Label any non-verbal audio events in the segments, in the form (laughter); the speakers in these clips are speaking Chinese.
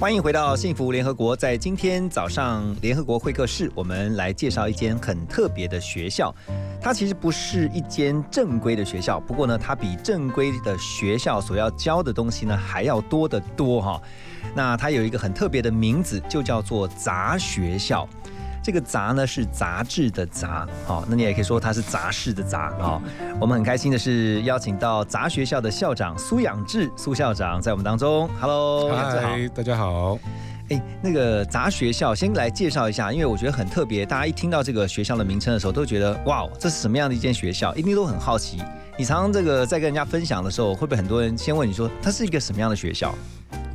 欢迎回到幸福联合国。在今天早上联合国会客室，我们来介绍一间很特别的学校。它其实不是一间正规的学校，不过呢，它比正规的学校所要教的东西呢还要多得多哈。那它有一个很特别的名字，就叫做杂学校。这个杂呢是杂志的杂，好，那你也可以说它是杂事的杂哦。我们很开心的是邀请到杂学校的校长苏养志苏校长在我们当中。Hello，嗨，大家好。哎，那个杂学校，先来介绍一下，因为我觉得很特别。大家一听到这个学校的名称的时候，都觉得哇，这是什么样的一间学校？一定都很好奇。你常常这个在跟人家分享的时候，会不会很多人先问你说，它是一个什么样的学校？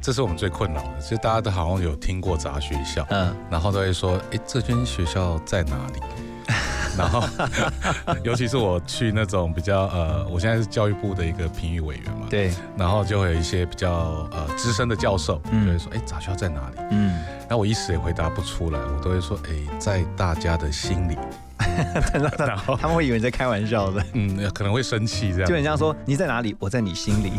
这是我们最困扰的，其实大家都好像有听过杂学校，嗯，然后都会说，哎，这间学校在哪里？(laughs) 然后，尤其是我去那种比较呃，我现在是教育部的一个评语委员嘛，对，然后就会有一些比较呃资深的教授，嗯就会说，哎，杂学校在哪里？嗯，然后我一时也回答不出来，我都会说，哎，在大家的心里。(laughs) (laughs) 然后，他们会以为你在开玩笑的，(laughs) 嗯，可能会生气这样就。很像说你在哪里，我在你心里。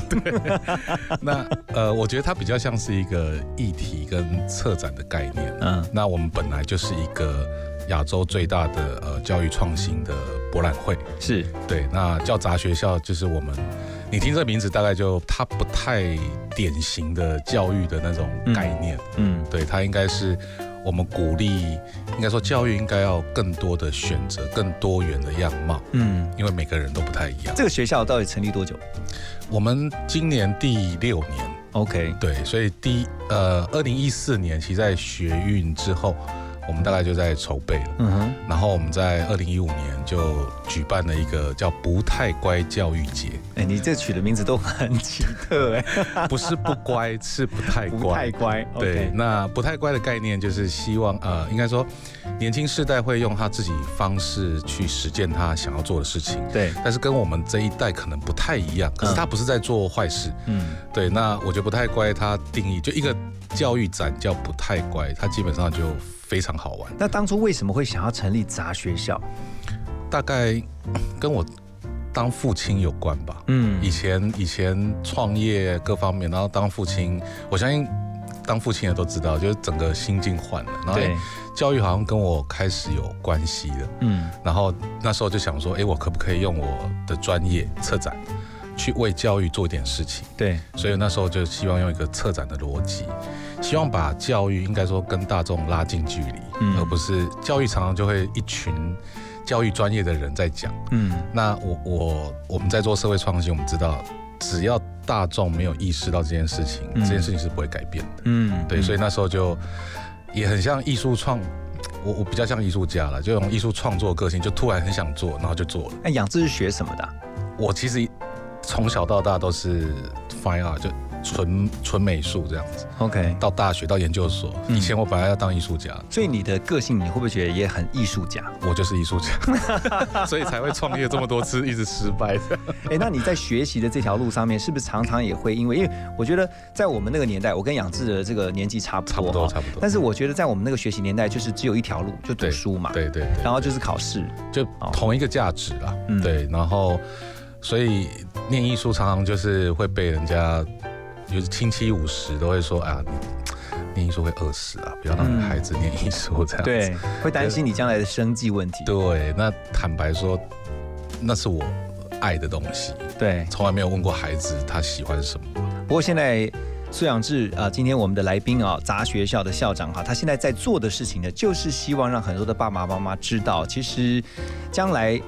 那呃，我觉得它比较像是一个议题跟策展的概念。嗯那我们本来就是一个亚洲最大的呃教育创新的博览会，是，对。那叫杂学校，就是我们，你听这名字大概就它不太典型的教育的那种概念，嗯对，它应该是我们鼓励，应该说教育应该要更多的选择，更多元的样貌，嗯。因为每个人都不太一样。这个学校到底成立多久我们今年第六年。？OK，对，所以第一呃，二零一四年其实在学运之后，我们大概就在筹备了。嗯哼，然后我们在二零一五年就举办了一个叫“不太乖教育节哎，你这取的名字都很奇特哎，”，(laughs) 不是不乖，是不太乖不太乖。乖。对那不太乖的概念就是希望呃，应该说年轻世代会用他自己方式去实践他想要做的事情，对，但是跟我们这一代可能不太一样。可是他不是在做坏事，嗯对，那我觉得不太乖，它定义就一个教育展叫不太乖，它基本上就非常好玩。那当初为什么会想要成立杂学校？大概跟我当父亲有关吧。嗯以前以前创业各方面，然后当父亲，我相信当父亲的都知道，就是整个心境换了，然后对，教育好像跟我开始有关系了。嗯然后那时候就想说，哎，我可不可以用我的专业策展，去为教育做一点事情？对，所以那时候就希望用一个策展的逻辑，希望把教育应该说跟大众拉近距离，嗯而不是教育常常就会一群教育专业的人在讲。嗯那我我我们在做社会创新，我们知道只要大众没有意识到这件事情，嗯这件事情是不会改变的。嗯，对，所以以那时候就也很像艺术创。我我比较像艺术家了，就用艺术创作个性，就突然很想做，然后就做了。那养志是学什么的啊？我其实从小到大都是 fine art，就纯纯美术这样子。OK，到大学到研究所，嗯。以前我本来要当艺术家，所以你的个性，你会不会觉得也很艺术家？我就是艺术家，(laughs) 所以才会创业这么多次，一直失败。(laughs) 哎，那你在学习的这条路上面，是不是常常也会因为，因为我觉得在我们那个年代，我跟养志的这个年纪差不多，差不多，差不多。但是我觉得在我们那个学习年代，就是只有一条路，就读对书嘛，对对对，然后就是考试，就同一个价值啦，嗯。对，然后所以念艺术常常就是会被人家，就是亲戚五十都会说啊，你念艺术会饿死啊，不要让你孩子念艺术这样子。对，会担心你将来的生计问题，对，那坦白说，那是我爱的东西，对。从来没有问过孩子他喜欢什么。不过现在苏养志啊、呃今天我们的来宾啊、杂学校的校长哈，他现在在做的事情呢，就是希望让很多的爸爸妈妈知道，其实将来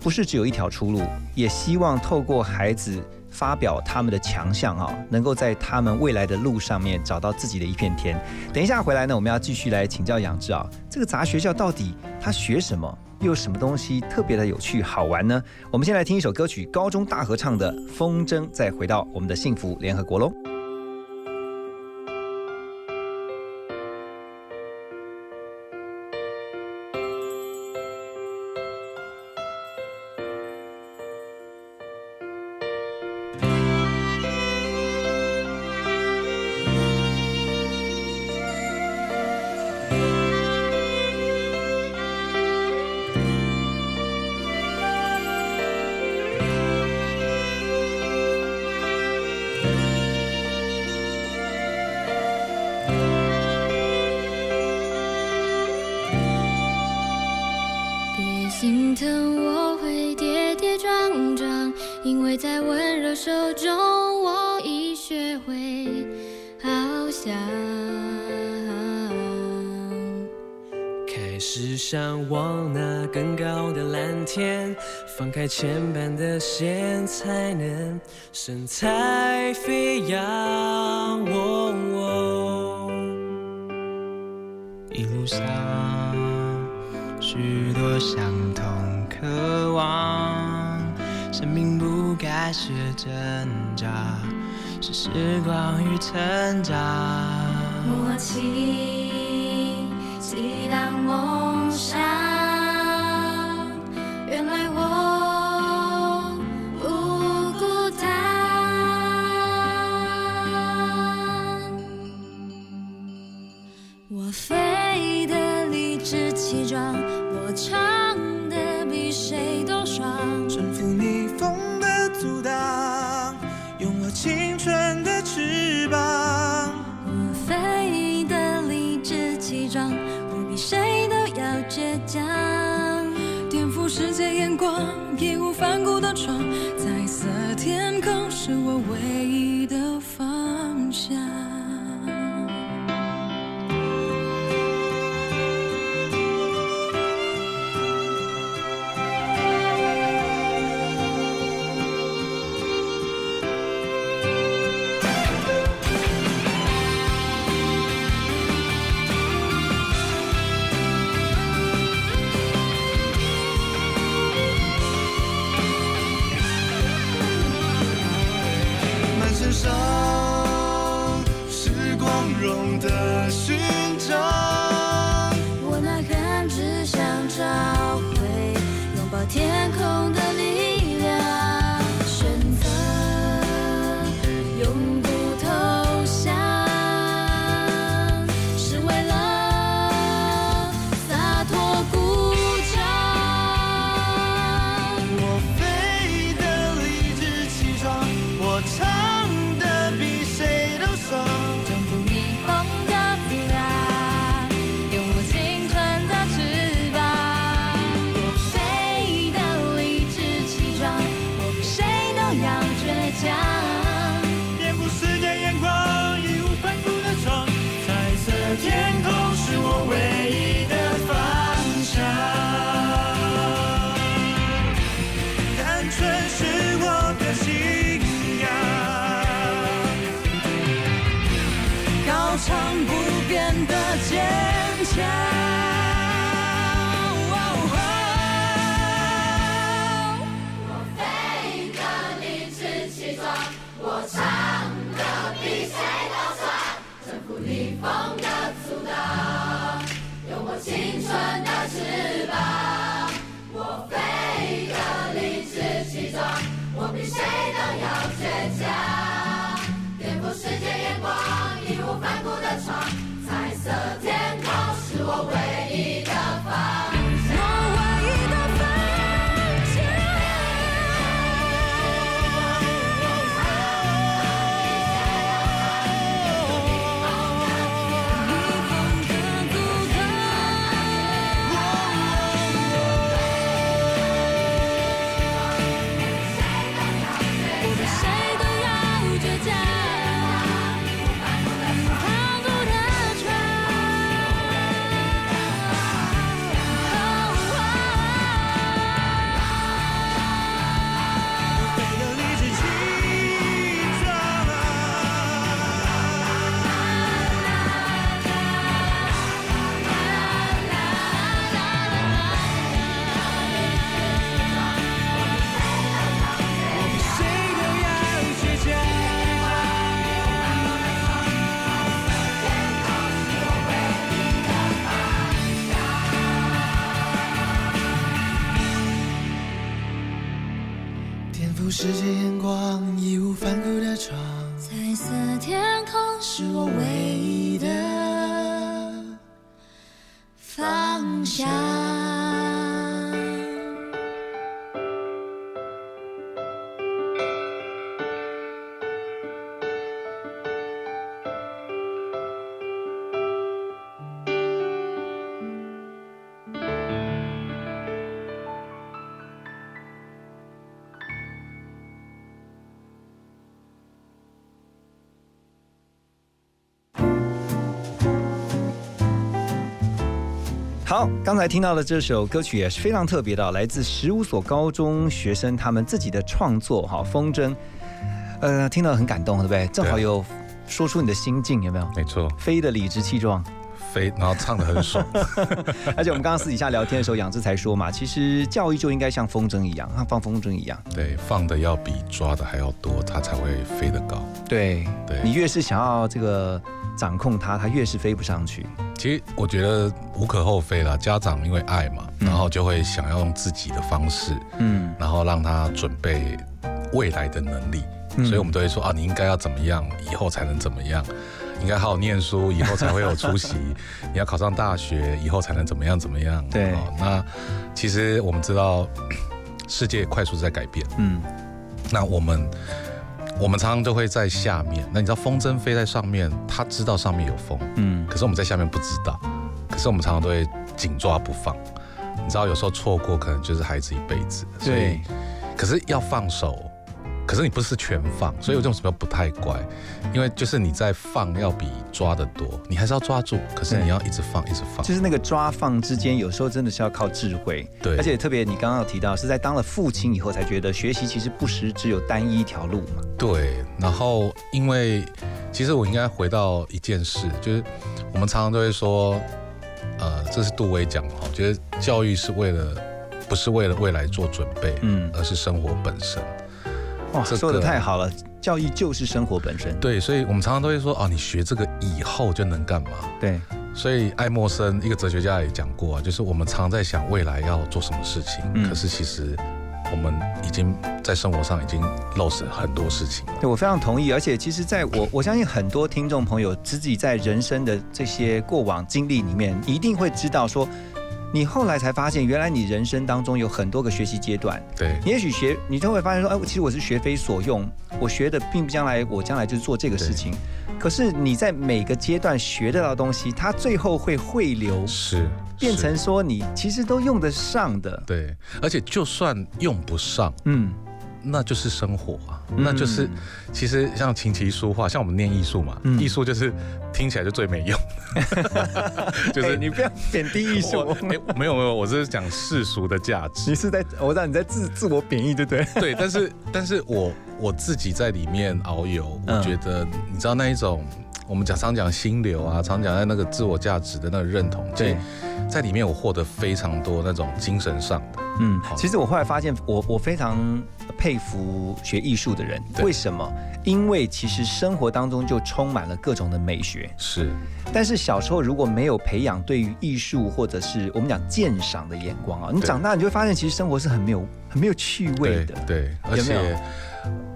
不是只有一条出路，也希望透过孩子。发表他们的强项啊，能够在他们未来的路上面找到自己的一片天。等一下回来呢，我们要继续来请教杨志啊，这个杂学校到底他学什么，又有什么东西特别的有趣好玩呢？我们先来听一首歌曲，高中大合唱的《风筝》，再回到我们的幸福联合国喽。放开牵绊的线，才能神采飞扬。一路上，许多相同渴望，生命不该是挣扎，是时光与成长。默契，激荡我。装。好，刚才听到的这首歌曲也是非常特别的，来自十五所高中学生他们自己的创作，哈，风筝，呃，听到很感动，对不对？正好有说出你的心境，有没有？没错，飞得理直气壮，飞，然后唱的很爽，(laughs) 而且我们刚刚私底下聊天的时候，杨志才说嘛，其实教育就应该像风筝一样，像放风筝一样，对，放的要比抓的还要多，它才会飞得高。对，对你越是想要这个掌控它，它越是飞不上去。其实我觉得无可厚非啦，家长因为爱嘛，嗯然后就会想要用自己的方式，嗯。然后让他准备未来的能力，嗯。所以我们都会说啊，你应该要怎么样，以后才能怎么样，应该好好念书，以后才会有出息，(laughs) 你要考上大学，以后才能怎么样怎么样。对。哦，那其实我们知道 (clears throat) 世界快速在改变，嗯。那我们我们常常就会在下面，那你知道风筝飞在上面，它知道上面有风，嗯，可是我们在下面不知道，可是我们常常都会紧抓不放。你知道，有时候错过可能就是孩子一辈子。所以对，可是要放手，可是你不是全放，所以我这种什么不太乖，因为就是你在放要比抓的多，你还是要抓住，可是你要一直放，一直放。就是那个抓放之间，有时候真的是要靠智慧。对而且特别你刚刚有提到，是在当了父亲以后才觉得学习其实不时只有单一一条路嘛。对，然后因为其实我应该回到一件事，就是我们常常都会说，呃，这是杜威讲的哈，觉得教育是为了不是为了未来做准备，嗯，而是生活本身。哇，这个说的太好了，教育就是生活本身。对，所以我们常常都会说，啊，你学这个以后就能干嘛？对，所以爱默生一个哲学家也讲过啊，就是我们常在想未来要做什么事情，嗯可是其实我们已经在生活上已经 lost 很多事情了。对我非常同意。而且其实在我我相信很多听众朋友自己在人生的这些过往经历里面，一定会知道说。你后来才发现，原来你人生当中有很多个学习阶段。对你也许学，你就会发现说，哎，其实我是学非所用，我学的并不将来我将来就是做这个事情。可是你在每个阶段学得到的东西，它最后会汇流，是变成说你其实都用得上的。对，而且就算用不上，嗯，那就是生活啊，嗯那就是其实像琴棋书画，像我们念艺术嘛，嗯艺术就是听起来就最没用，(laughs) 就是哎你不要贬低艺术我。哎没有没有，我这是讲世俗的价值你。是在，我知道你在自自我贬义，对不对？对，但是但是我我自己在里面遨游，嗯我觉得你知道那一种，我们讲常讲心流啊，常讲在那个自我价值的那个认同，其实在里面我获得非常多那种精神上的，嗯好，其实我后来发现，我我非常佩服学艺术的人，对。为什么？因为其实生活当中就充满了各种的美学，是。但是小时候如果没有培养对于艺术或者是我们讲鉴赏的眼光啊，你对长大你就会发现，其实生活是很没有很没有趣味的。对，而且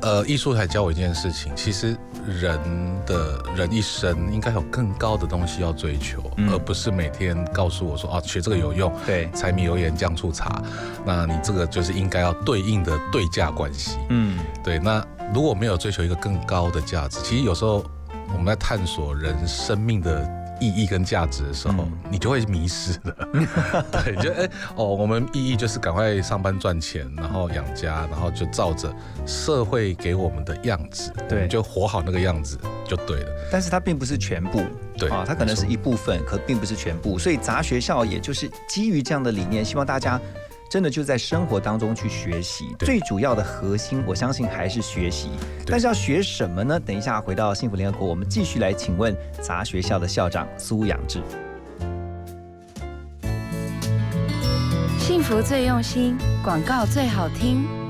呃，艺术还教我一件事情，其实人的人一生应该有更高的东西要追求，嗯。而不是每天告诉我说啊，学这个有用，对，柴米油盐酱醋茶，那你这个就是应该要对应的对价关系。嗯，对，那如果没有追求一个更高的价值，其实有时候我们在探索人生命的意义跟价值的时候，嗯你就会迷失了。(laughs) 对，就哎、哦，我们意义就是赶快上班赚钱，然后养家，然后就照着社会给我们的样子，我对就活好那个样子就对了。但是它并不是全部。对啊，它可能是一部分，可并不是全部。所以杂学校也就是基于这样的理念，希望大家真的就在生活当中去学习。最主要的核心，我相信还是学习。但是要学什么呢？等一下回到幸福联合国，我们继续来请问杂学校的校长苏养志。幸福最用心，广告最好听。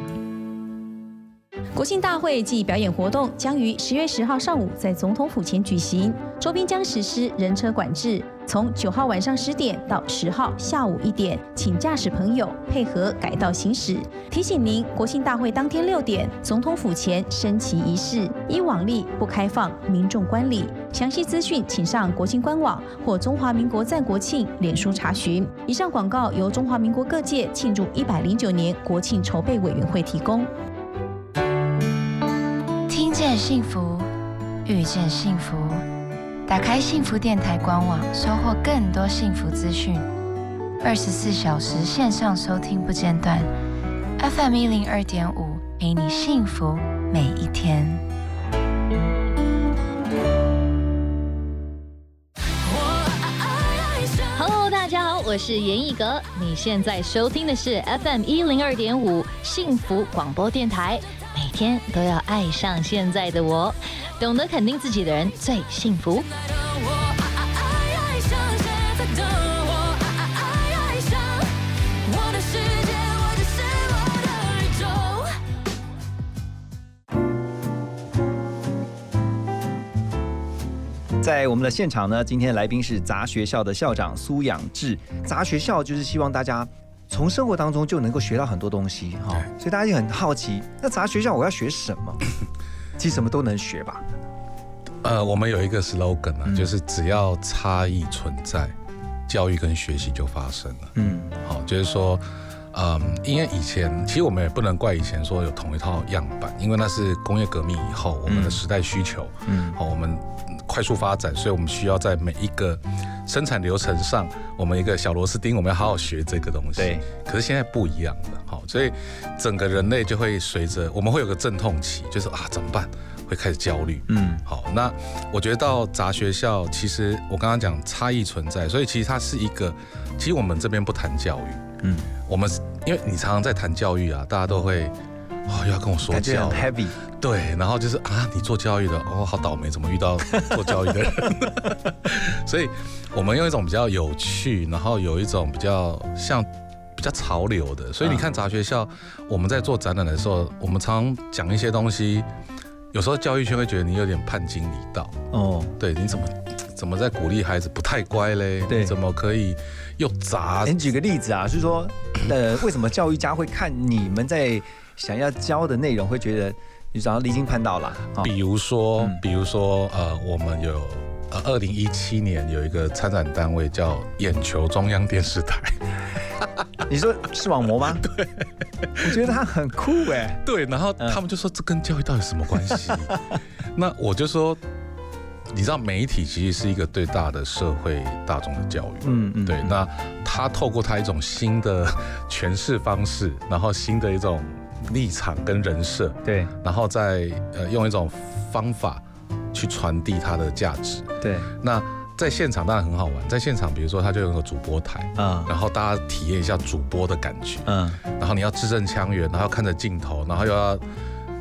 国庆大会暨表演活动将于十月十号上午在总统府前举行，周边将实施人车管制，从九号晚上十点到十号下午一点，请驾驶朋友配合改道行驶。提醒您，国庆大会当天六点，总统府前升旗仪式依往例不开放民众观礼。详细资讯请上国庆官网或中华民国赞国庆脸书查询。以上广告由中华民国各界庆祝一百零九年国庆筹备委员会提供。见幸福，遇见幸福。打开幸福电台官网，收获更多幸福资讯。二十四小时线上收听不间断，FM 一零二点五，陪你幸福每一天。Hello，大家好，我是严艺格。你现在收听的是 FM 一零二点五幸福广播电台。每天都要爱上现在的我，懂得肯定自己的人最幸福。在我们的现场呢，今天来宾是杂学校的校长苏养志。杂学校就是希望大家从生活当中就能够学到很多东西哈，所以大家就很好奇，那杂学校我要学什么？(laughs) 其实什么都能学吧。呃，我们有一个 slogan 啊，就是只要差异存在，教育跟学习就发生了。嗯，好，就是说，嗯，因为以前其实我们也不能怪以前说有同一套样板，因为那是工业革命以后我们的时代需求，嗯好，我们快速发展，所以我们需要在每一个生产流程上，我们一个小螺丝钉，我们要好好学这个东西。对，可是现在不一样了，好，所以整个人类就会随着我们会有个阵痛期，就是啊怎么办？会开始焦虑。嗯，好，那我觉得到杂学校，其实我刚刚讲差异存在，所以其实它是一个，其实我们这边不谈教育，嗯，我们因为你常常在谈教育啊，大家都会哦又要跟我说感觉教很，heavy。对，然后就是啊你做教育的哦好倒霉，怎么遇到做教育的人？(laughs) 所以我们用一种比较有趣，然后有一种比较像。比较潮流的，所以你看杂学校，我们在做展览的时候，我们常常讲一些东西，有时候教育圈会觉得你有点叛经离道，哦，对，你怎么怎么在鼓励孩子不太乖嘞？对你怎么可以又砸哎？你举个例子啊，就是说，呃，为什么教育家会看你们在想要教的内容，会觉得你早上离经叛道啦？啊比如说，嗯比如说，呃，我们有呃，二零一七年有一个参展单位叫眼球中央电视台，(laughs) 你说视网膜吗？(laughs) 对，我觉得他很酷哎。对，然后嗯他们就说这跟教育到底什么关系？(laughs) 那我就说，你知道媒体其实是一个最大的社会大众的教育，嗯嗯对，那他透过他一种新的诠释方式，然后新的一种立场跟人设，对然后再呃用一种方法去传递它的价值。对，那在现场当然很好玩，在现场比如说他就有个主播台，嗯然后大家体验一下主播的感觉，嗯，然后你要字正腔圆，然后看着镜头，然后又要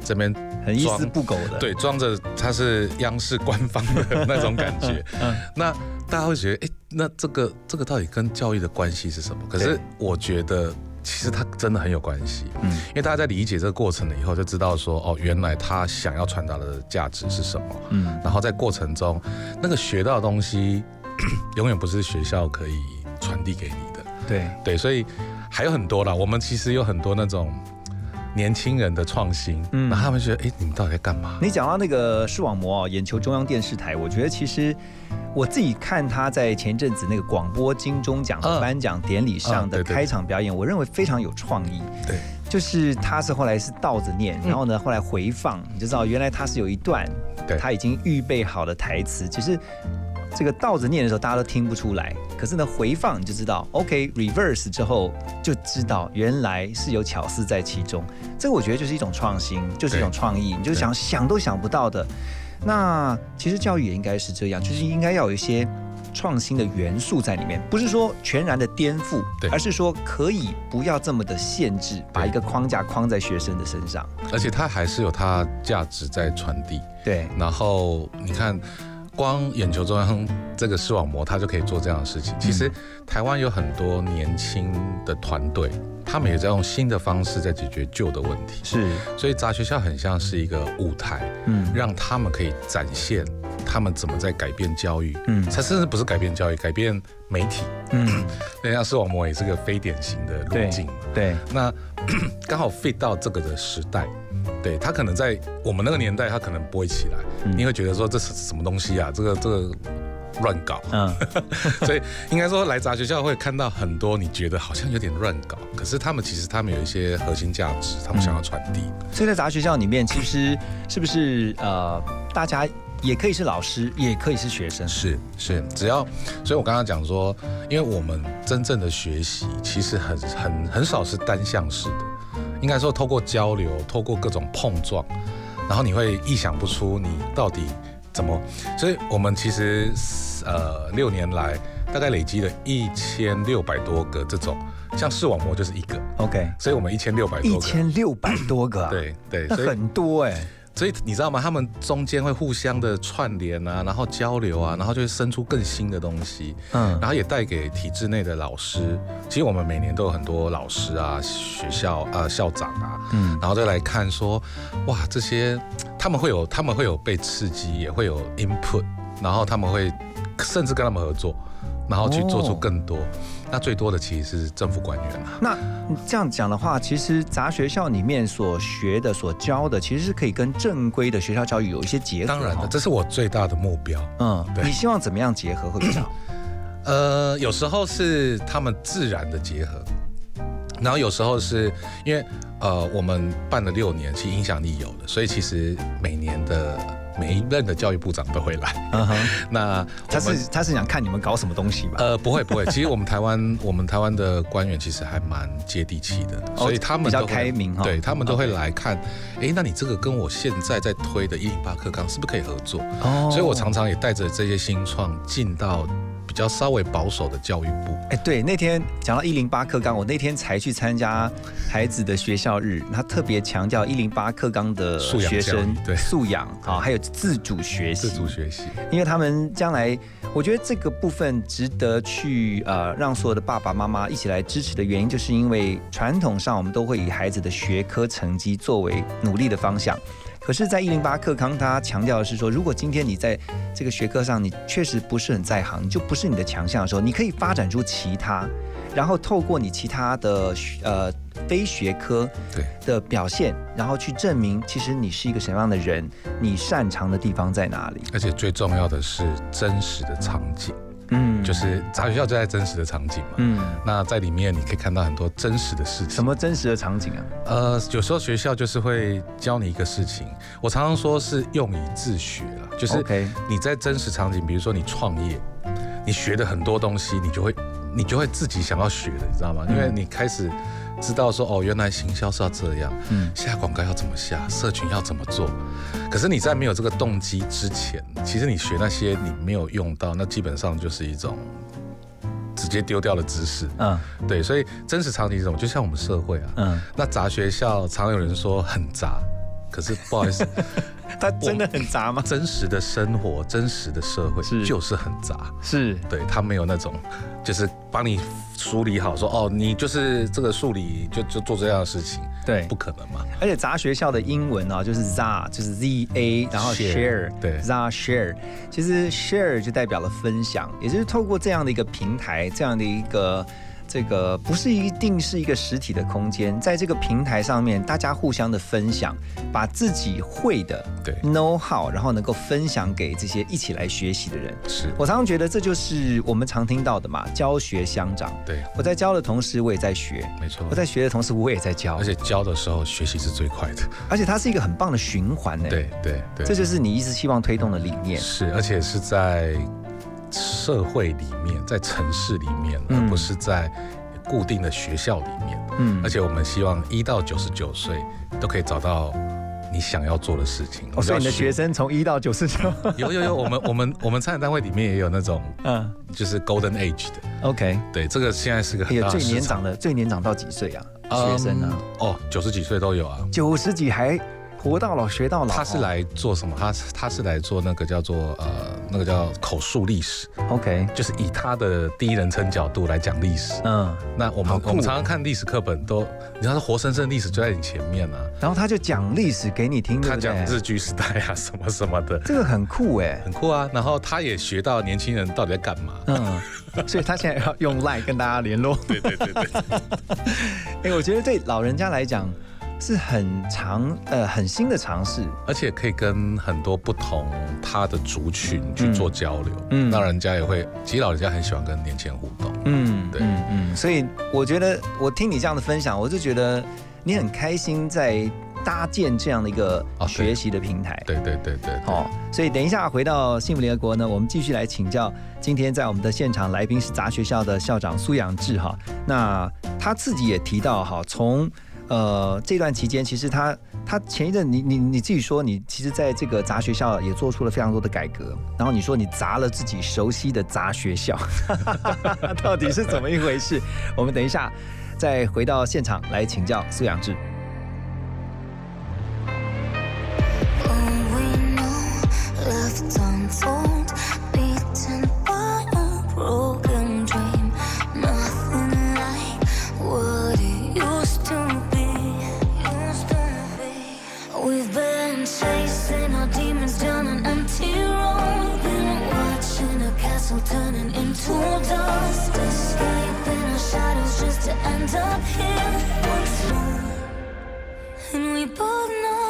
这边很一丝不苟的。对，装着他是央视官方的那种感觉。(laughs) 嗯那大家会觉得，哎、那这个这个到底跟教育的关系是什么？可是我觉得，其实它真的很有关系。嗯因为大家在理解这个过程了以后，就知道说，哦，原来他想要传达的价值是什么。嗯然后在过程中，那个学到的东西，(coughs) 永远不是学校可以传递给你的。对，对，所以还有很多啦。我们其实有很多那种年轻人的创新，嗯。那他们觉得，哎、你们到底在干嘛？你讲到那个视网膜哦，眼球中央电视台，我觉得其实我自己看他在前阵子那个广播金钟奖的嗯颁奖典礼上的开场表演，我认为非常有创意。对，就是他是后来是倒着念，嗯然后呢后来回放，你就知道原来他是有一段他已经预备好的台词，只是这个倒着念的时候大家都听不出来，可是呢回放你就知道，OK，reverse 之后就知道原来是有巧思在其中。这个我觉得就是一种创新，就是一种创意，你就想想都想不到的。那其实教育也应该是这样，就是应该要有一些创新的元素在里面，不是说全然的颠覆，对而是说可以不要这么的限制，把一个框架框在学生的身上。而且它还是有它价值在传递。对，然后你看，光眼球中央这个视网膜，它就可以做这样的事情。其实台湾有很多年轻的团队，他们也在用新的方式在解决旧的问题。是，所以杂学校很像是一个舞台，嗯让他们可以展现他们怎么在改变教育。嗯它甚至不是改变教育，改变媒体。嗯，那像视网膜也是个非典型的路径嘛。对，那 (coughs) 刚好 fit 到这个的时代，对他可能在我们那个年代，他可能不会起来，嗯你会觉得说这是什么东西啊？这个这个乱搞，嗯，(laughs) 所以应该说来杂学校会看到很多你觉得好像有点乱搞，可是他们其实他们有一些核心价值，他们想要传递。所以在杂学校里面，其实是不是呃，大家也可以是老师，也可以是学生？是是，只要，所以我刚刚讲说，因为我们真正的学习其实很很很少是单向式的，应该说透过交流，透过各种碰撞，然后你会意想不出你到底怎么，所以我们其实呃六年来大概累积了一千六百多个这种，像视网膜就是一个，OK，所以我们一千六百一多个，千六百多个啊，，对对，很多哎，所以你知道吗？他们中间会互相的串联啊，然后交流啊，然后就会生出更新的东西，嗯。然后也带给体制内的老师。其实我们每年都有很多老师啊、学校啊、校长啊，嗯。然后再来看说，哇，这些他们会有他们会有被刺激，也会有 input，然后他们会甚至跟他们合作，然后去做出哦更多。那最多的其实是政府官员啊。那这样讲的话，其实杂学校里面所学的、所教的，其实是可以跟正规的学校教育有一些结合。当然了，这是我最大的目标。嗯，对你希望怎么样结合会比较好？(coughs) 呃，有时候是他们自然的结合，然后有时候是因为呃，我们办了六年，其实影响力有的，所以其实每年的每一任的教育部长都会来。嗯哼，(laughs) 那他是他是想看你们搞什么东西吧？呃，不会不会，其实我们台湾我们台湾的官员其实还蛮接地气的，所以他们哦比较开明哈对他们都会来看，哎，那你这个跟我现在在推的一零八课纲是不是可以合作？哦所以我常常也带着这些新创进到比较稍微保守的教育部。哎，对，那天讲到一零八课纲，我那天才去参加孩子的学校日，他特别强调一零八课纲的学生对素养啊，还有自主学习，自主学习，因为他们将来，我觉得这个部分值得去呃让所有的爸爸妈妈一起来支持的原因，就是因为传统上我们都会以孩子的学科成绩作为努力的方向。可是，在一零八课纲，他强调的是说，如果今天你在这个学科上你确实不是很在行，你就不是你的强项的时候，你可以发展出其他，然后透过你其他的学呃非学科对的表现，然后去证明其实你是一个什么样的人，你擅长的地方在哪里。而且最重要的是真实的场景，嗯就是杂学校就在真实的场景嘛。嗯，那在里面你可以看到很多真实的事情。什？么真实的场景啊？呃，有时候学校就是会教你一个事情，我常常说是用以自学啦，就是你在真实场景，比如说你创业，你学的很多东西，你就会你就会自己想要学的，你知道吗？因为你开始知道说哦，原来行销是要这样，嗯下广告要怎么下，社群要怎么做。可是你在没有这个动机之前，其实你学那些你没有用到，那基本上就是一种直接丢掉的知识。嗯对，所以真实场景是什么？就像我们社会啊，嗯，那杂学校常有人说很杂，可是不好意思，(laughs) 它真的很杂吗？真实的生活、真实的社会就是很杂。是对他没有那种，就是帮你梳理好说，哦，你就是这个数理就就做这样的事情，对不，可能嘛。而且杂学校的英文啊，就是 za，就是 z a，然后 Share，share，对 za share，其实 share 就代表了分享，也就是透过这样的一个平台，这样的一个。这个不是一定是一个实体的空间，在这个平台上面，大家互相的分享，把自己会的对 know how，然后能够分享给这些一起来学习的人。是，我常常觉得这就是我们常听到的嘛，教学相长。对，我在教的同时，我也在学；没错我。在学的同时，我也在教。而且教的时候学习是最快的。而且它是一个很棒的循环呢。，对对对，这就是你一直希望推动的理念。是，而且是在社会里面，在城市里面，嗯而不是在固定的学校里面。嗯而且我们希望一到九十九岁都可以找到你想要做的事情。哦，所以你的学生生从一到九十九，(laughs) 有有有，我们我们我们参展单位里面也有那种嗯就是 Golden Age 的，，OK。对，这个现在是个很也最。年长的，最年长到几岁啊？学生啊，嗯哦，九十几岁都有啊。九十几还活到老学到老。他是来做什么？他他是来做那个叫做呃，那个叫口述历史，哦 OK，就是以他的第一人称角度来讲历史。嗯，那我们我们常常看历史课本都，你知道活生生的历史就在你前面啊，然后他就讲历史给你听，他讲日据时代啊什么什么的，这个很酷哎。很酷啊。然后他也学到年轻人到底在干嘛。嗯，所以他现在要用 Line 跟大家联络。对对对对，哎，(laughs) 我觉得对老人家来讲是很长呃很新的尝试。而且可以跟很多不同他的族群去做交流，嗯嗯，那人家也会，其实老人家很喜欢跟年轻人互动，嗯，对嗯嗯，所以我觉得我听你这样的分享，我就觉得你很开心在搭建这样的一个学习的平台。对对对对，哦，所以等一下回到幸福联合国呢，我们继续来请教今天在我们的现场来宾是杂学校的校长苏养志哈。那他自己也提到哈，从呃，这段期间其实他他前一阵你你你自己说，你其实在这个杂学校也做出了非常多的改革，然后你说你砸了自己熟悉的杂学校，(laughs) 到底是怎么一回事？我们等一下再回到现场来请教苏阳志。End up here once more. And we both know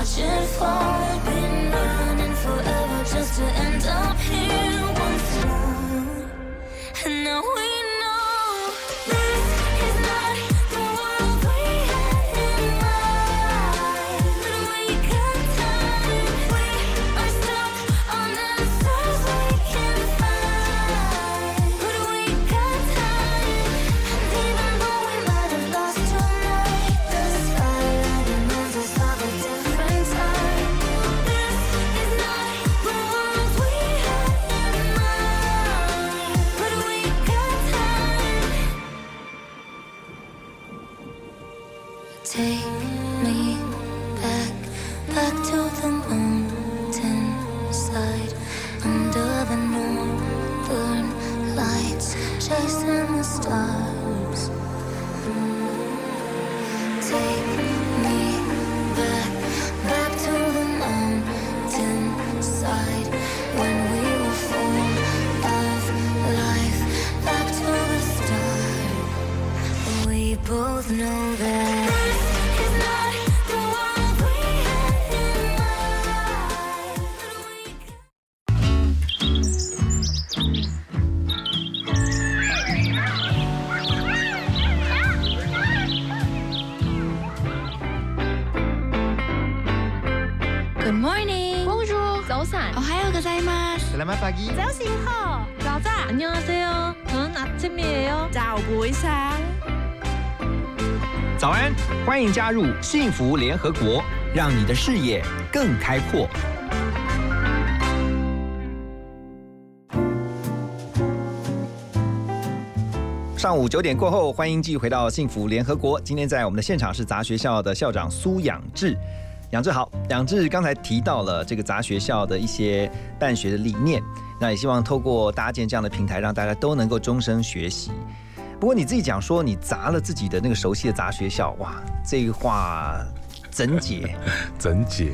watch it fall. Been running forever just to end 欢迎加入幸福联合国，让你的视野更开阔。上午九点过后，欢迎继续回到幸福联合国。今天在我们的现场是杂学校的校长苏养志。养志好，养志刚才提到了这个杂学校的一些办学的理念，那也希望透过搭建这样的平台，让大家都能够终身学习。不过你自己讲说你砸了自己的那个熟悉的砸学校，哇，这个话怎解？(laughs) 整解。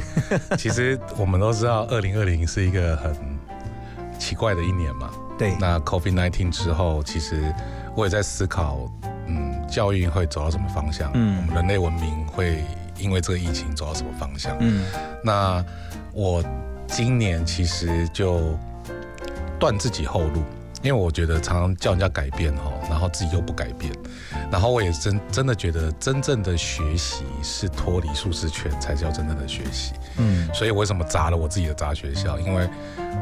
其实我们都知道，二零二零是一个很奇怪的一年嘛。对，那 COVID 1 9之后，其实我也在思考，嗯，教育会走到什么方向？嗯我们人类文明会因为这个疫情走到什么方向？嗯那我今年其实就断自己后路，因为我觉得常常叫人家改变哈，然后自己又不改变，然后我也真真的觉得真正的学习是脱离舒适圈才叫真正的学习。嗯所以我为什么砸了我自己的砸学校？因为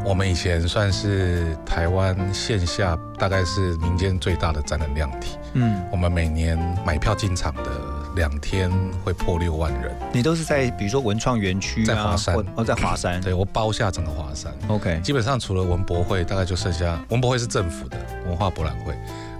我们以前算是台湾线下大概是民间最大的展览量体，嗯，我们每年买票进场的两天会破六万人。你都是在比如说文创园区啊，在华山哦，在华山。对我包下整个华山，，OK，基本上除了文博会，大概就剩下文博会是政府的文化博览会，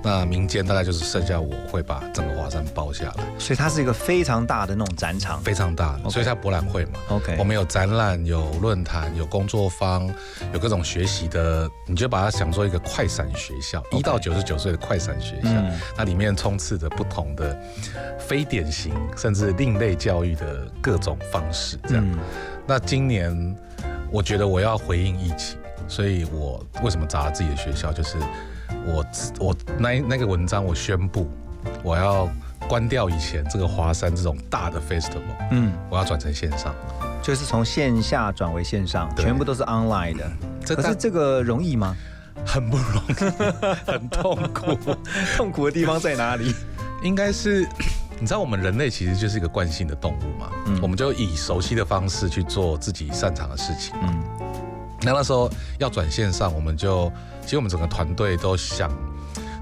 那民间大概就是剩下我会把整个华山包下来，所以它是一个非常大的那种展场。非常大，所以它博览会嘛。OK，我们有展览，有论坛，有工作坊，有各种学习的，你就把它想做一个快闪学校，一到九十九岁的快闪学校，嗯那里面充斥着不同的非典型甚至另类教育的各种方式，这样。嗯那今年我觉得我要回应疫情，所以我为什么砸了自己的学校，就是我我那那个文章我宣布我要关掉以前这个华山这种大的 festival，嗯，我要转成线上。就是从线下转为线上，全部都是 online 的。可是这个容易吗？很不容易，(laughs) 很痛苦。(laughs) 痛苦的地方在哪里？应该是，你知道我们人类其实就是一个惯性的动物嘛，嗯我们就以熟悉的方式去做自己擅长的事情。嗯那那时候要转线上，我们就其实我们整个团队都想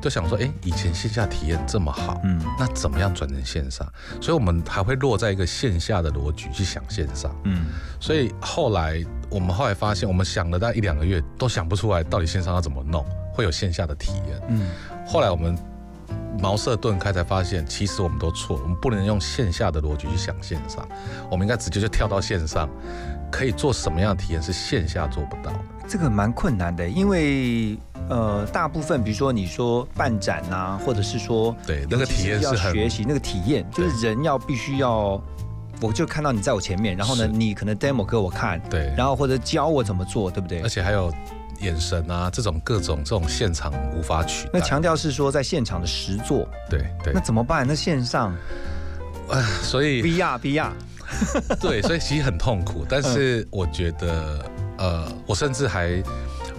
都想说，哎，以前线下体验这么好，嗯那怎么样转成线上？所以我们还会落在一个线下的逻辑去想线上。嗯所以后来我们后来发现，我们想了大概一两个月都想不出来到底线上要怎么弄，会有线下的体验。嗯后来我们茅塞顿开，才发现其实我们都错，我们不能用线下的逻辑去想线上，我们应该直接就跳到线上，可以做什么样的体验是线下做不到的。这个蛮困难的，因为呃，大部分比如说你说办展啊，或者是说对那个体验是很学习那个体验，就是人要必须要。我就看到你在我前面，然后呢，你可能 demo 给我看，对然后或者教我怎么做，对不对而？且还有眼神啊，这种各种这种现场无法取代。那强调是说在现场的实做，对对那，怎么办？那线上所以 VR VR，(laughs) 对，所以其实很痛苦。但是我觉得，呃，我甚至还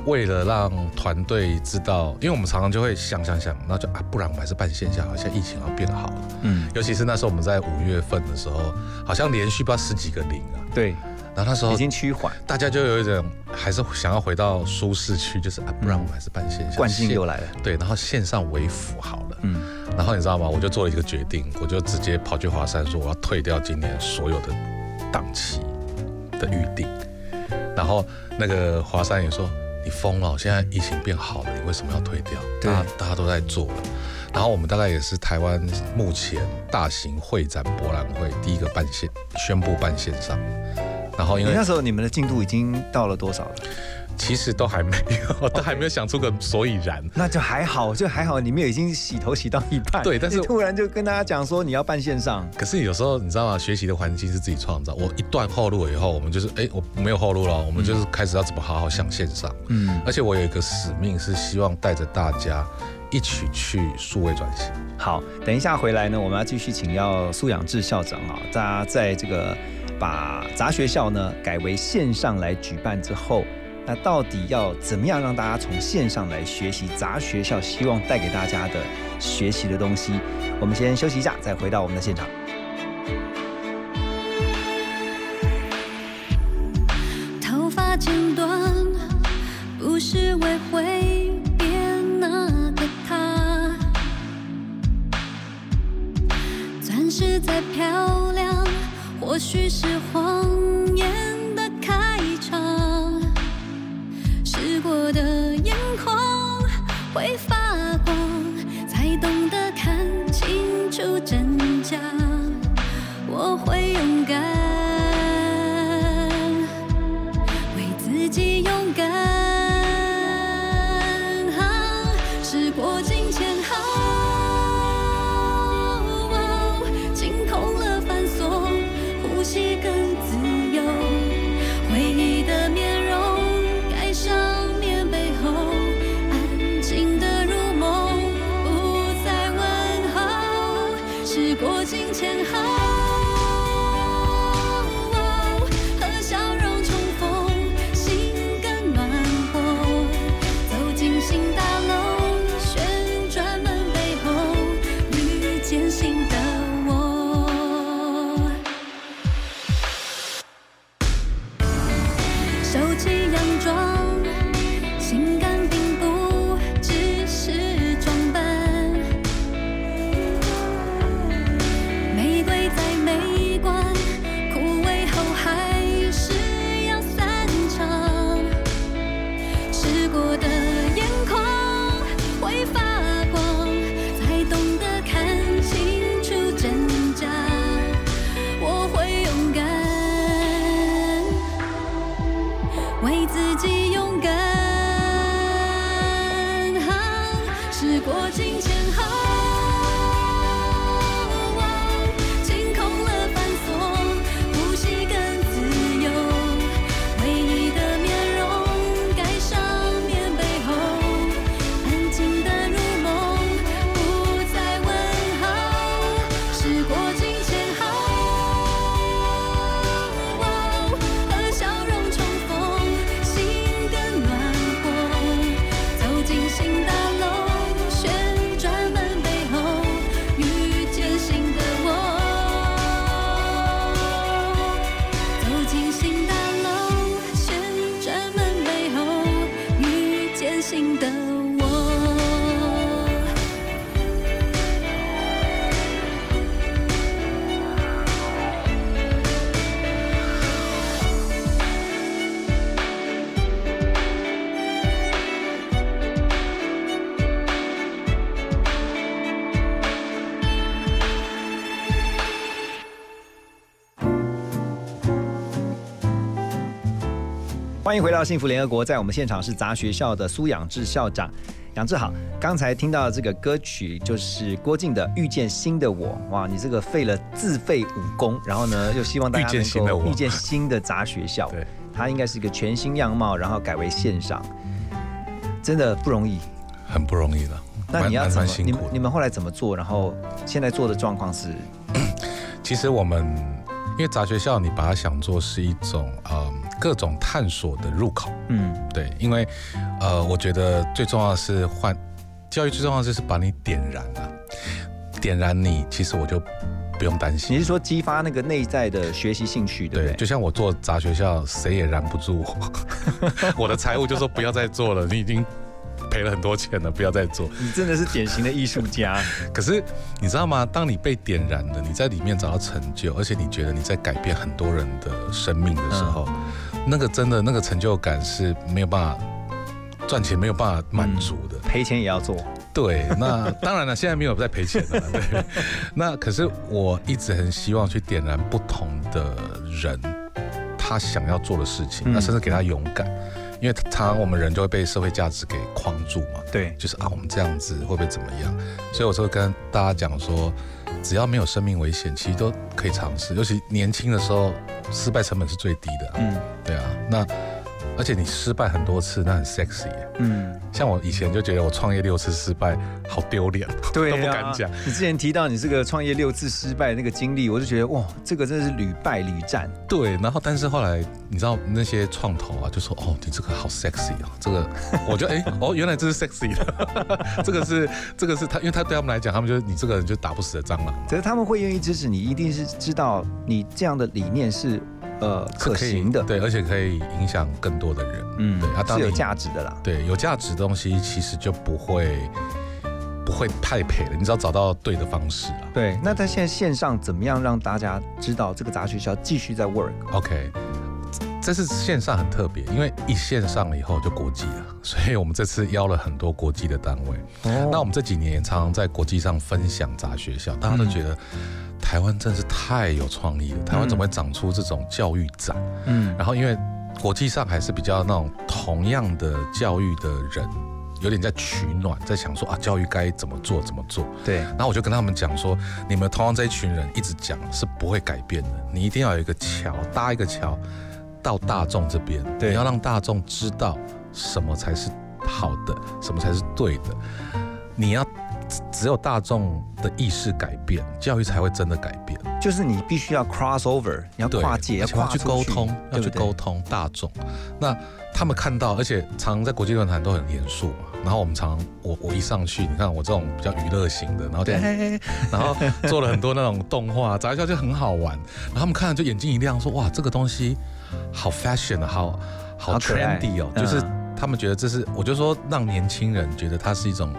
为了让团队知道，因为我们常常就会想想想，那就啊，不然我们还是办线下，好像疫情要变好了。嗯，尤其是那时候我们在五月份的时候，好像连续不知道十几个零啊。对，然后那时候已经趋缓，大家就有一种还是想要回到舒适区，就是啊，不然我们还是办线下。惯性又来了。对，然后线上为辅好了。嗯，然后你知道吗？我就做了一个决定，我就直接跑去华山说我要退掉今年所有的档期的预定。然后那个华山也说你疯了，现在疫情变好了，你为什么要退掉？对大家大家都在做了。然后我们大概也是台湾目前大型会展博览会第一个办线宣布办线上。然后因为那时候你们的进度已经到了多少了？其实都还没有，(laughs) 都还没有想出个所以然。那就还好，就还好，你们已经洗头洗到一半。对但是突然就跟大家讲说你要办线上，可是有时候你知道吗？学习的环境是自己创造。我一段后路以后，我们就是哎，我没有后路了，我们就是开始要怎么好好想线上。嗯，而且我有一个使命，是希望带着大家一起去数位转型。好，等一下回来呢，我们要继续请教苏养志校长啊，大家在这个把杂学校呢改为线上来举办之后，那到底要怎么样让大家从线上来学习杂学校希望带给大家的学习的东西？我们先休息一下，再回到我们的现场。头发剪短，不是为会变那个他。钻石再漂亮，或许是谎言过的眼眶会发光，才懂得看清楚真假。我会勇敢。欢迎回到幸福联合国，在我们现场是杂学校的苏养志校长。杨志好，刚才听到这个歌曲就是郭靖的《遇见新的我》，哇，你这个废了自废武功，然后呢又希望大家遇见能新的我够遇见新的杂学校，对，它应该是一个全新样貌，然后改为线上，真的不容易。很不容易的，那你要怎么？你。们你们后来怎么做？然后现在做的状况是，(coughs) 其实我们因为杂学校，你把它想做是一种嗯各种探索的入口，嗯对，因为呃，我觉得最重要的是换教育最重要的就是把你点燃了、点燃你，其实我就不用担心你。是说激发那个内在的学习兴趣，对不对，对？就像我做杂学校，谁也拦不住我。(laughs) 我的财务就说不要再做了，你已经赔了很多钱了，不要再做。你真的是典型的艺术家，(laughs) 可是你知道吗？当你被点燃了，你在里面找到成就，而且你觉得你在改变很多人的生命的时候，那个真的那个成就感是没有办法赚钱没有办法满足的。赔钱也要做。对，那当然了，现在没有在赔钱了。对，(laughs) 那可是我一直很希望去点燃不同的人他想要做的事情，嗯那甚至给他勇敢。因为常常我们人就会被社会价值给框住嘛，对，就是啊，我们这样子会不会怎么样？所以我就跟大家讲说，只要没有生命危险，其实都可以尝试。尤其年轻的时候，失败成本是最低的、啊。嗯对啊，那而且你失败很多次，那很 sexy 耶。嗯，像我以前就觉得我创业六次失败好丢脸，对、都不敢讲。。你之前提到你这个创业六次失败的那个经历，我就觉得哇，这个真的是屡败屡战。对，然后但是后来你知道那些创投啊，就说哦，你这个好 sexy 哦，这个我就哎哦，原来这是 sexy 的，(laughs) 这个是这个是他，因为他对他们来讲，他们就是你这个人就打不死的蟑螂。可是他们会愿意支持你，一定是知道你这样的理念是呃可行的，对，而且可以影响更多的人，嗯对啊，当是有价值的啦。对有价值的东西，其实就不会不会太赔了，你只要找到对的方式啊。对，那他现在线上怎么样让大家知道这个杂学校继续在 work？OK，这是线上很特别，因为一线上了以后就国际了，所以我们这次邀了很多国际的单位。哦那我们这几年也常常在国际上分享杂学校，大家都觉得台湾真是太有创意了，台湾怎么会长出这种教育展？嗯然后因为国际上还是比较那种同样的教育的人，有点在取暖，在想说啊，教育该怎么做怎么做。对，然后我就跟他们讲说，你们同样这一群人一直讲是不会改变的，你一定要有一个桥，搭一个桥到大众这边，对你要让大众知道什么才是好的，什么才是对的。你要只只有大众的意识改变，教育才会真的改变。就是你必须要 cross over，你要对，跨界，要去沟通，要去沟通大众。那他们看到，而且常常在国际论坛都很严肃嘛。然后我们常我我一上去，你看我这种比较娱乐型的，然后就对 (laughs) 然后做了很多那种动画，杂校就很好玩。然后他们看了就眼睛一亮，说哇，这个东西好 fashion 的，好好 trendy 哦，嗯就是他们觉得这是，我就说让年轻人觉得它是一种。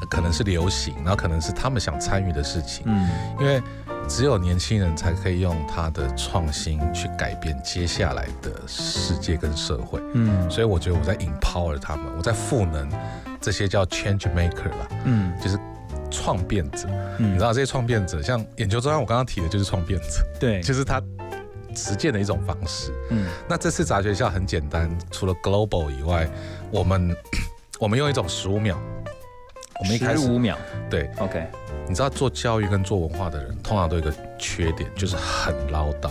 呃可能是流行，然后可能是他们想参与的事情，嗯，因为只有年轻人才可以用他的创新去改变接下来的世界跟社会。嗯所以我觉得我在 empower 他们，我在赋能这些叫 change maker 啦，嗯就是创变者。嗯你知道这些创变者，像研究中央我刚刚提的就是创变者，对，(laughs) 就是他实践的一种方式。嗯，那这次杂学校很简单，除了 global 以外，我们 (coughs) 我们用一种十五秒，我们一开始十五秒。对，，OK，你知道做教育跟做文化的人，通常都有一个缺点，就是很唠叨，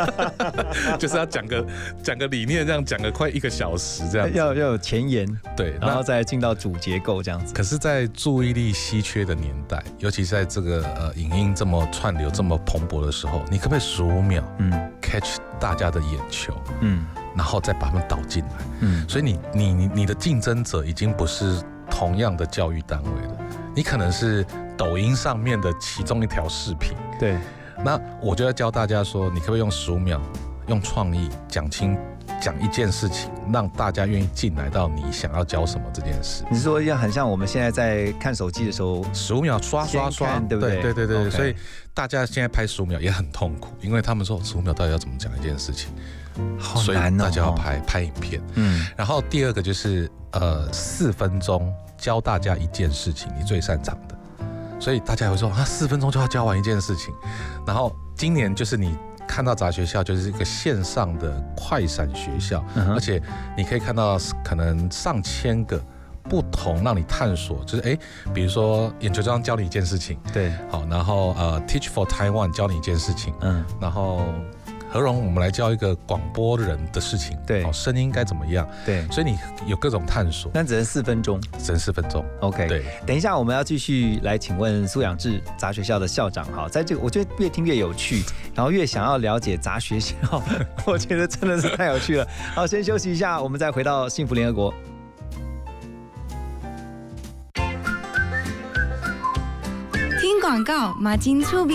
(laughs) 就是要讲个讲个理念，这样讲个快一个小时这样子。要要有前言，对，然后再进到主结构这样子。可是，在注意力稀缺的年代，尤其在这个呃影音这么串流、这么蓬勃的时候，你可不可以十五秒嗯。catch 大家的眼球，嗯。然后再把他们导进来？嗯，所以你你你你的竞争者已经不是同样的教育单位的，你可能是抖音上面的其中一条视频。对，那我就要教大家说，你可不可以用十五秒，用创意讲清讲一件事情，让大家愿意进来到你想要教什么这件事。你是说要很像我们现在在看手机的时候，十五秒刷刷刷，对不对？对对所以大家现在拍十五秒也很痛苦，因为他们说十五秒到底要怎么讲一件事情，好难哦。大家要拍拍影片。嗯然后第二个就是呃四分钟教大家一件事情，你最擅长的。所以大家也会说啊，四分钟就要教完一件事情。然后今年就是你看到杂学校就是一个线上的快闪学校，嗯而且你可以看到可能上千个不同让你探索，就是哎，比如说眼球章教你一件事情，对，好，然后呃 Teach for Taiwan 教你一件事情，嗯然后何荣我们来教一个广播人的事情，对好，声音该怎么样，对，所以你有各种探索，那只能四分钟。只能四分钟，OK，对。等一下我们要继续来请问苏养志杂学校的校长哈，在这个我觉得越听越有趣，(laughs) 然后越想要了解杂学校，(laughs) 我觉得真的是太有趣了。(laughs) 好，先休息一下，我们再回到幸福联合国。听广告，马金粗逼。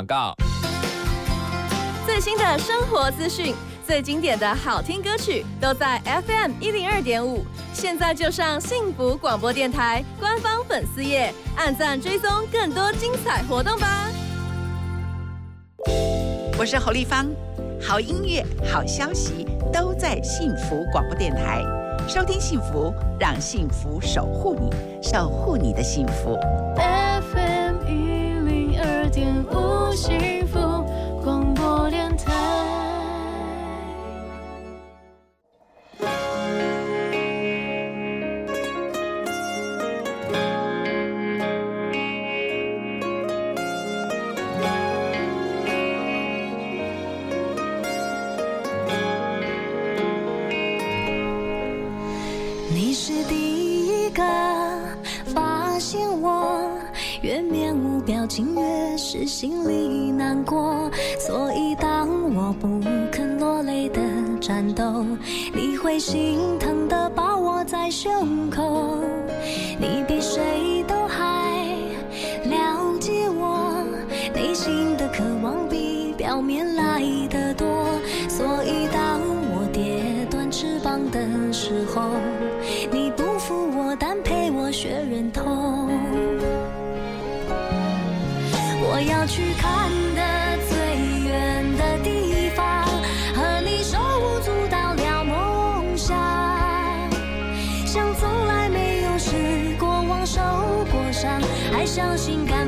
广告。最新的生活资讯，最经典的好听歌曲，都在 FM 一零二点五。现在就上幸福广播电台官方粉丝页，按赞追踪更多精彩活动吧。我是侯丽芳，好音乐、好消息都在幸福广播电台。收听幸福，让幸福守护你，守护你的幸福。FM 一零二点五幸福广播电台。是心里难过。所以当我不肯落泪的战斗，你会心疼的抱我在胸口。你比谁都还了解我内心的渴望，比表面来的多。所以当我跌断翅膀的时候，相信。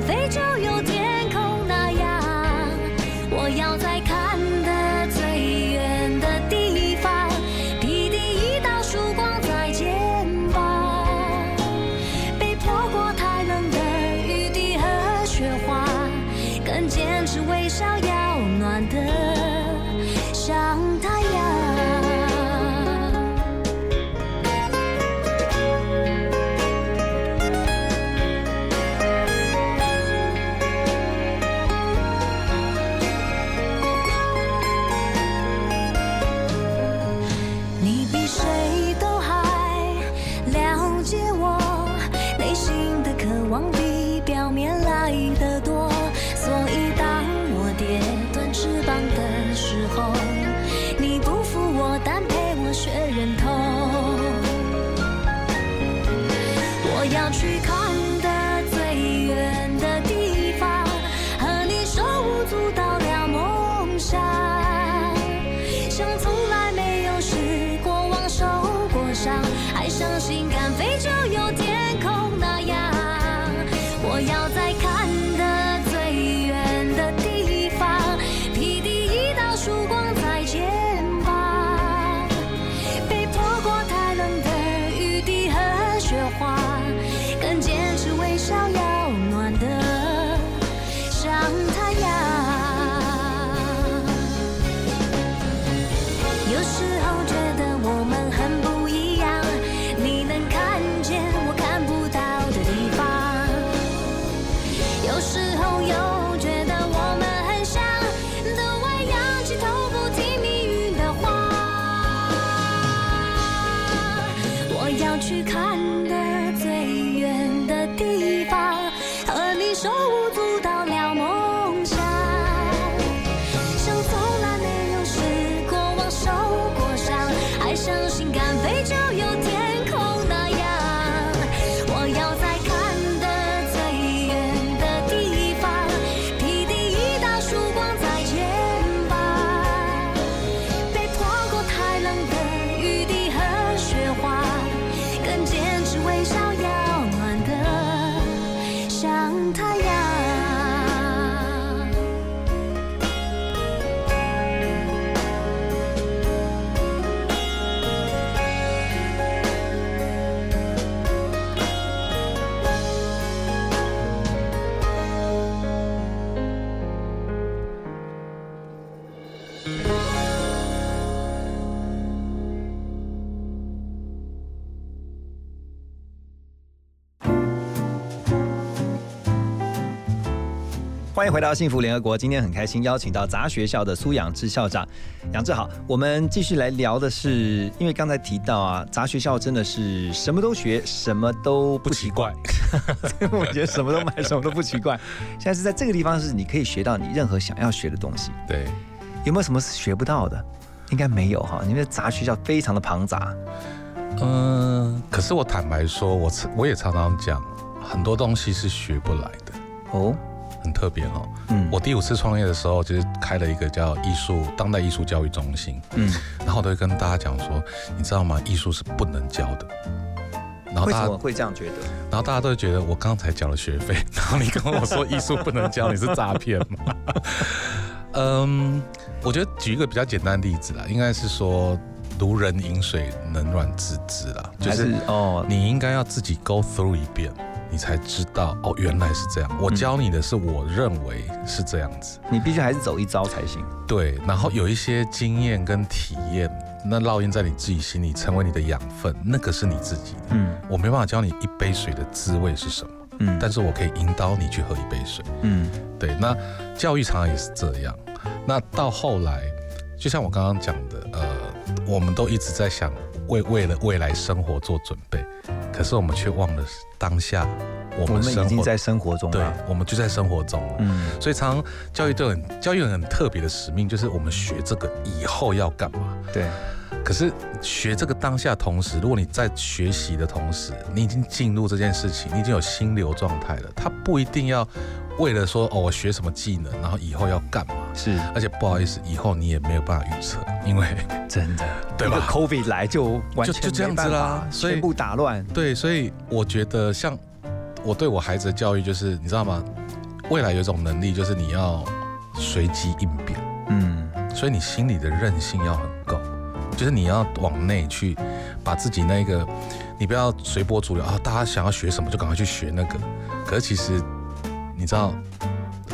我要在欢迎回到幸福联合国。今天很开心邀请到杂学校的苏养志校长，杨志好。我们继续来聊的是，因为刚才提到啊，杂学校真的是什么都学，什么都不奇怪。我觉得什么都买，什么都不奇怪。现在是在这个地方，是你可以学到你任何想要学的东西。对，有没有什么是学不到的？应该没有哈。因为杂学校非常的庞杂。嗯，可是我坦白说，我我也常常讲，很多东西是学不来的哦，很特别哦。嗯，我第五次创业的时候，就是开了一个叫艺术当代艺术教育中心。嗯，然后我都会跟大家讲说，你知道吗？艺术是不能教的。然后为大家会这样觉得？然后大家都会觉得我刚才缴了学费，(laughs) 然后你跟我说艺术不能教，你是诈骗吗？(laughs) 嗯，我觉得举一个比较简单的例子啦，应该是说如人饮水，冷暖自知啦，就是是哦你应该要自己 go through 一遍，你才知道哦，原来是这样。我教你的是我认为是这样子，你必须还是走一招才行。对，然后有一些经验跟体验，那烙印在你自己心里，成为你的养分，那个是你自己的。嗯我没办法教你一杯水的滋味是什么，嗯但是我可以引导你去喝一杯水。嗯对，那教育常常也是这样。那到后来，就像我刚刚讲的，呃，我们都一直在想为为了未来生活做准备，可是我们却忘了当下我我们们生活已经在生活中对了。，我们就在生活中了。嗯所以常常教育都很教育有很特别的使命，就是我们学这个以后要干嘛。对，可是学这个当下同时，如果你在学习的同时，你已经进入这件事情，你已经有心流状态了，它不一定要为了说哦，我学什么技能，然后以后要干嘛。是，而且不好意思，以后你也没有办法预测，因为 (laughs) 真的，(laughs) 对吧 COVID 来就完全就就这样子啦，所以全部打乱。对，所以我觉得像我对我孩子的教育，就是你知道吗？未来有一种能力，就是你要随机应变。嗯，所以你心里的韧性要很够，就是你要往内去把自己那个，你不要随波逐流啊！大家想要学什么就赶快去学那个。可是其实你知道，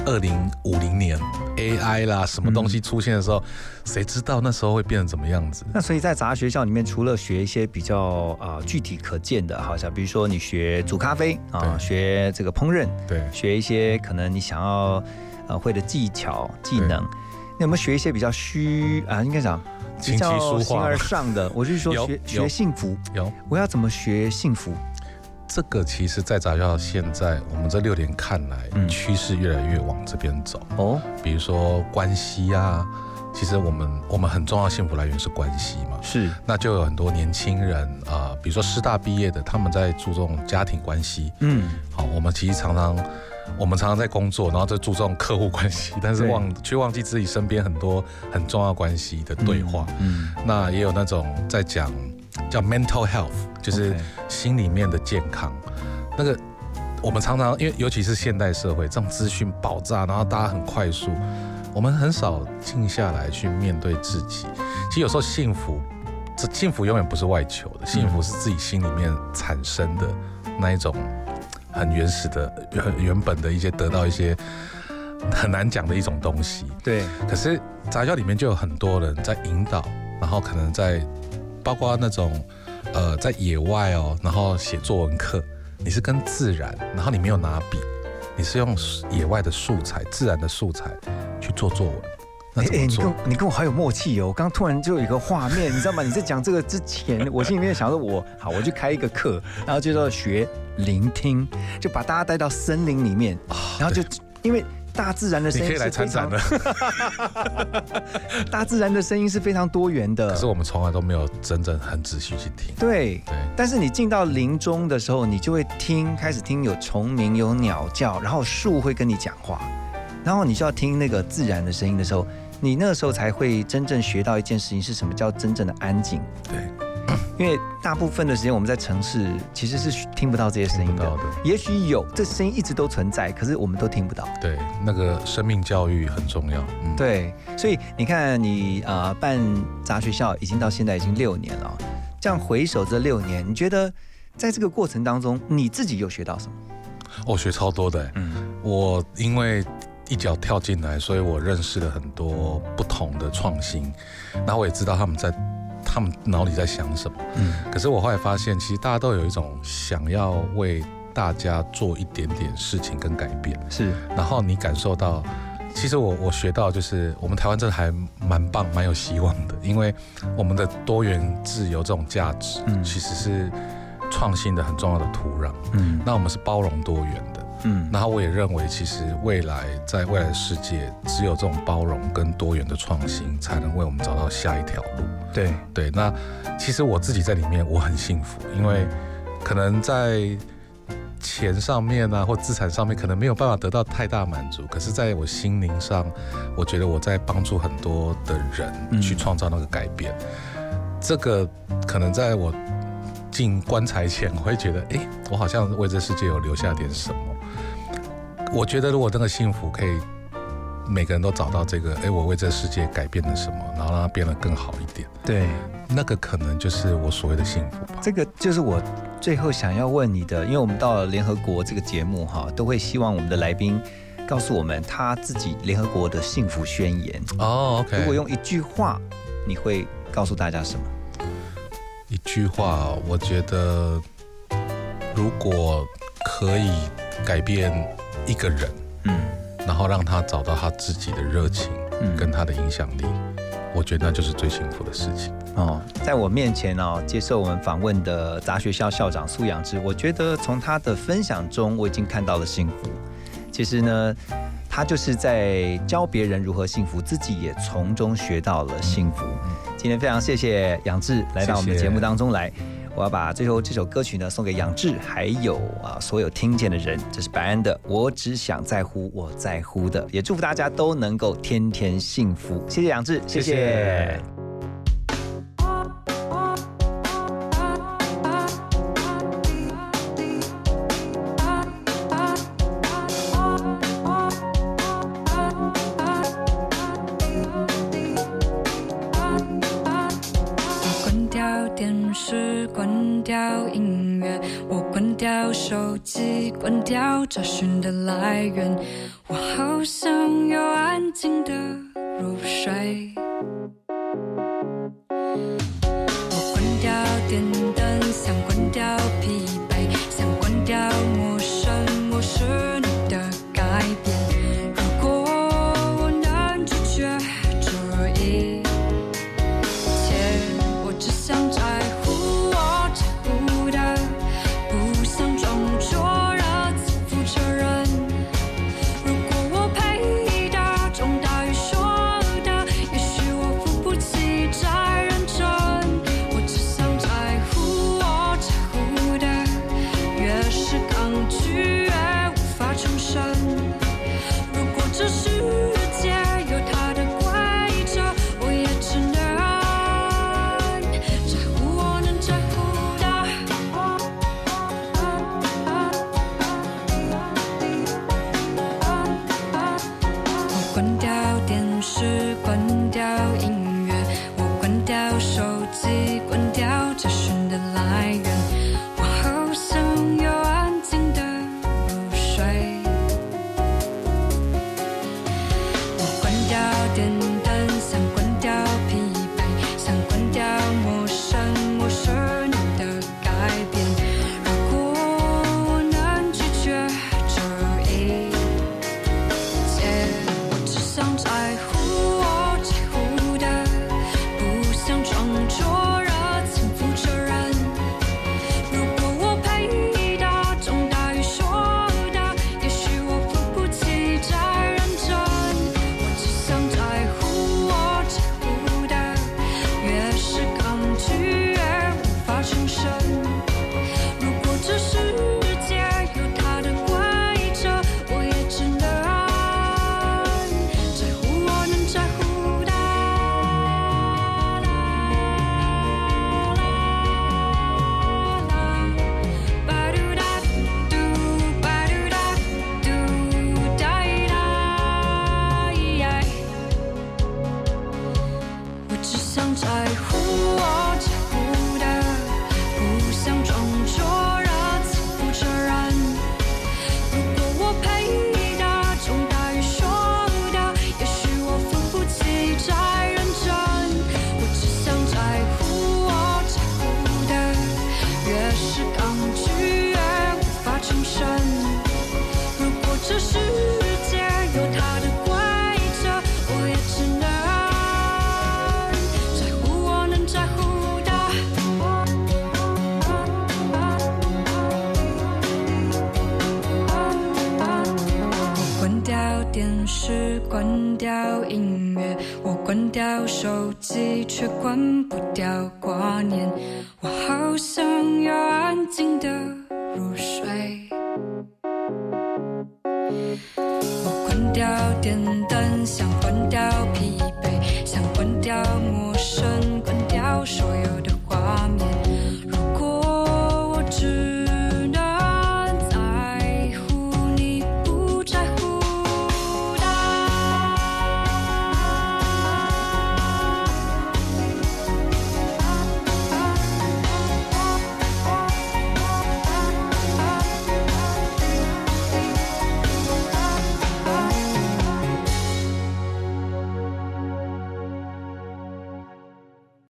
二零五零年 AI 啦，什么东西出现的时候，谁知道那时候会变成怎么样子？那所以在杂学校里面，除了学一些比较啊、具体可见的，好像比如说你学煮咖啡啊，学这个烹饪，对，学一些可能你想要呃会的技巧技能，你有没有学一些比较虚啊？应该讲比较形而上的？我就是说 (laughs) 学学幸福，有我要怎么学幸福？这个其实，在杂校现在我们这六年看来，嗯。趋势越来越往这边走。哦，比如说关系啊、其实我们我们很重要的幸福来源是关系嘛，是，那就有很多年轻人啊、呃比如说师大毕业的，他们在注重家庭关系，嗯，好，我们其实常常。我们常常在工作，然后在注重客户关系，但是忘却忘记自己身边很多很重要关系的对话。嗯，那也有那种在讲叫 mental health，就是心里面的健康。那个我们常常因为尤其是现代社会，这种资讯爆炸，然后大家很快速，我们很少静下来去面对自己。其实有时候幸福，这幸福永远不是外求的，幸福是自己心里面产生的那一种很原始的、很原本的一些得到一些很难讲的一种东西。对，可是杂交里面就有很多人在引导，然后可能在包括那种呃在野外哦，然后写作文课，你是跟自然，然后你没有拿笔，你是用野外的素材、自然的素材去做作文。那哎哎，怎么做你跟？你跟我好有默契哦！我刚刚突然就有一个画面，你知道吗？你在讲这个之前，我心里面想说我，好，我就开一个课，然后就说学聆听，就把大家带到森林里面，然后就因为大自然的声音啊你可以来是非常参展了。(laughs) 大自然的声音是非常多元的。可是我们从来都没有真正很仔细去听。对对，但是你进到林中的时候，你就会听，开始听有虫鸣、有鸟叫，然后树会跟你讲话，然后你就要听那个自然的声音的时候，你那个时候才会真正学到一件事情是什么叫真正的安静。对，因为大部分的时间我们在城市其实是听不到这些声音的，也许有这声音一直都存在，可是我们都听不到。对，那个生命教育很重要。嗯，对，所以你看你，啊办杂学校已经到现在已经六年了，这样回首这六年，你觉得在这个过程当中，你自己有学到什么？我、学超多的。嗯，我因为一脚跳进来，所以我认识了很多不同的创新，然后我也知道他们在他们脑里在想什么。嗯，可是我后来发现，其实大家都有一种想要为大家做一点点事情跟改变。是，然后你感受到。其实我我学到就是我们台湾真的还蛮棒，蛮有希望的，因为我们的多元自由这种价值，嗯其实是创新的很重要的土壤。嗯那我们是包容多元的，嗯然后我也认为，其实未来在未来的世界，只有这种包容跟多元的创新，才能为我们找到下一条路。对对，那其实我自己在里面我很幸福，因为可能在钱上面啊，或资产上面，可能没有办法得到太大满足，可是在我心灵上，我觉得我在帮助很多的人去创造那个改变。这个可能在我进棺材前，我会觉得，哎，我好像为这世界有留下点什么。我觉得如果这个幸福可以每个人都找到这个，哎，我为这世界改变了什么，然后让它变得更好一点，对，那个可能就是我所谓的幸福吧。这个就是我最后想要问你的，因为我们到了联合国这个节目哈，都会希望我们的来宾告诉我们他自己联合国的幸福宣言。哦。如果用一句话，你会告诉大家什么？一句话，我觉得如果可以改变一个人，嗯，然后让他找到他自己的热情，嗯跟他的影响力，我觉得那就是最幸福的事情。哦，在我面前哦，接受我们访问的杂学校校长苏养之，我觉得从他的分享中，我已经看到了幸福。其实呢，他就是在教别人如何幸福，自己也从中学到了幸福。今天非常谢谢杨志来到我们的节目当中来。我要把最后这首歌曲呢送给杨志，还有啊所有听见的人。这是白安的《我只想在乎我在乎的》，也祝福大家都能够天天幸福。谢谢杨志，谢谢查询的来源。我好想要安静的入睡。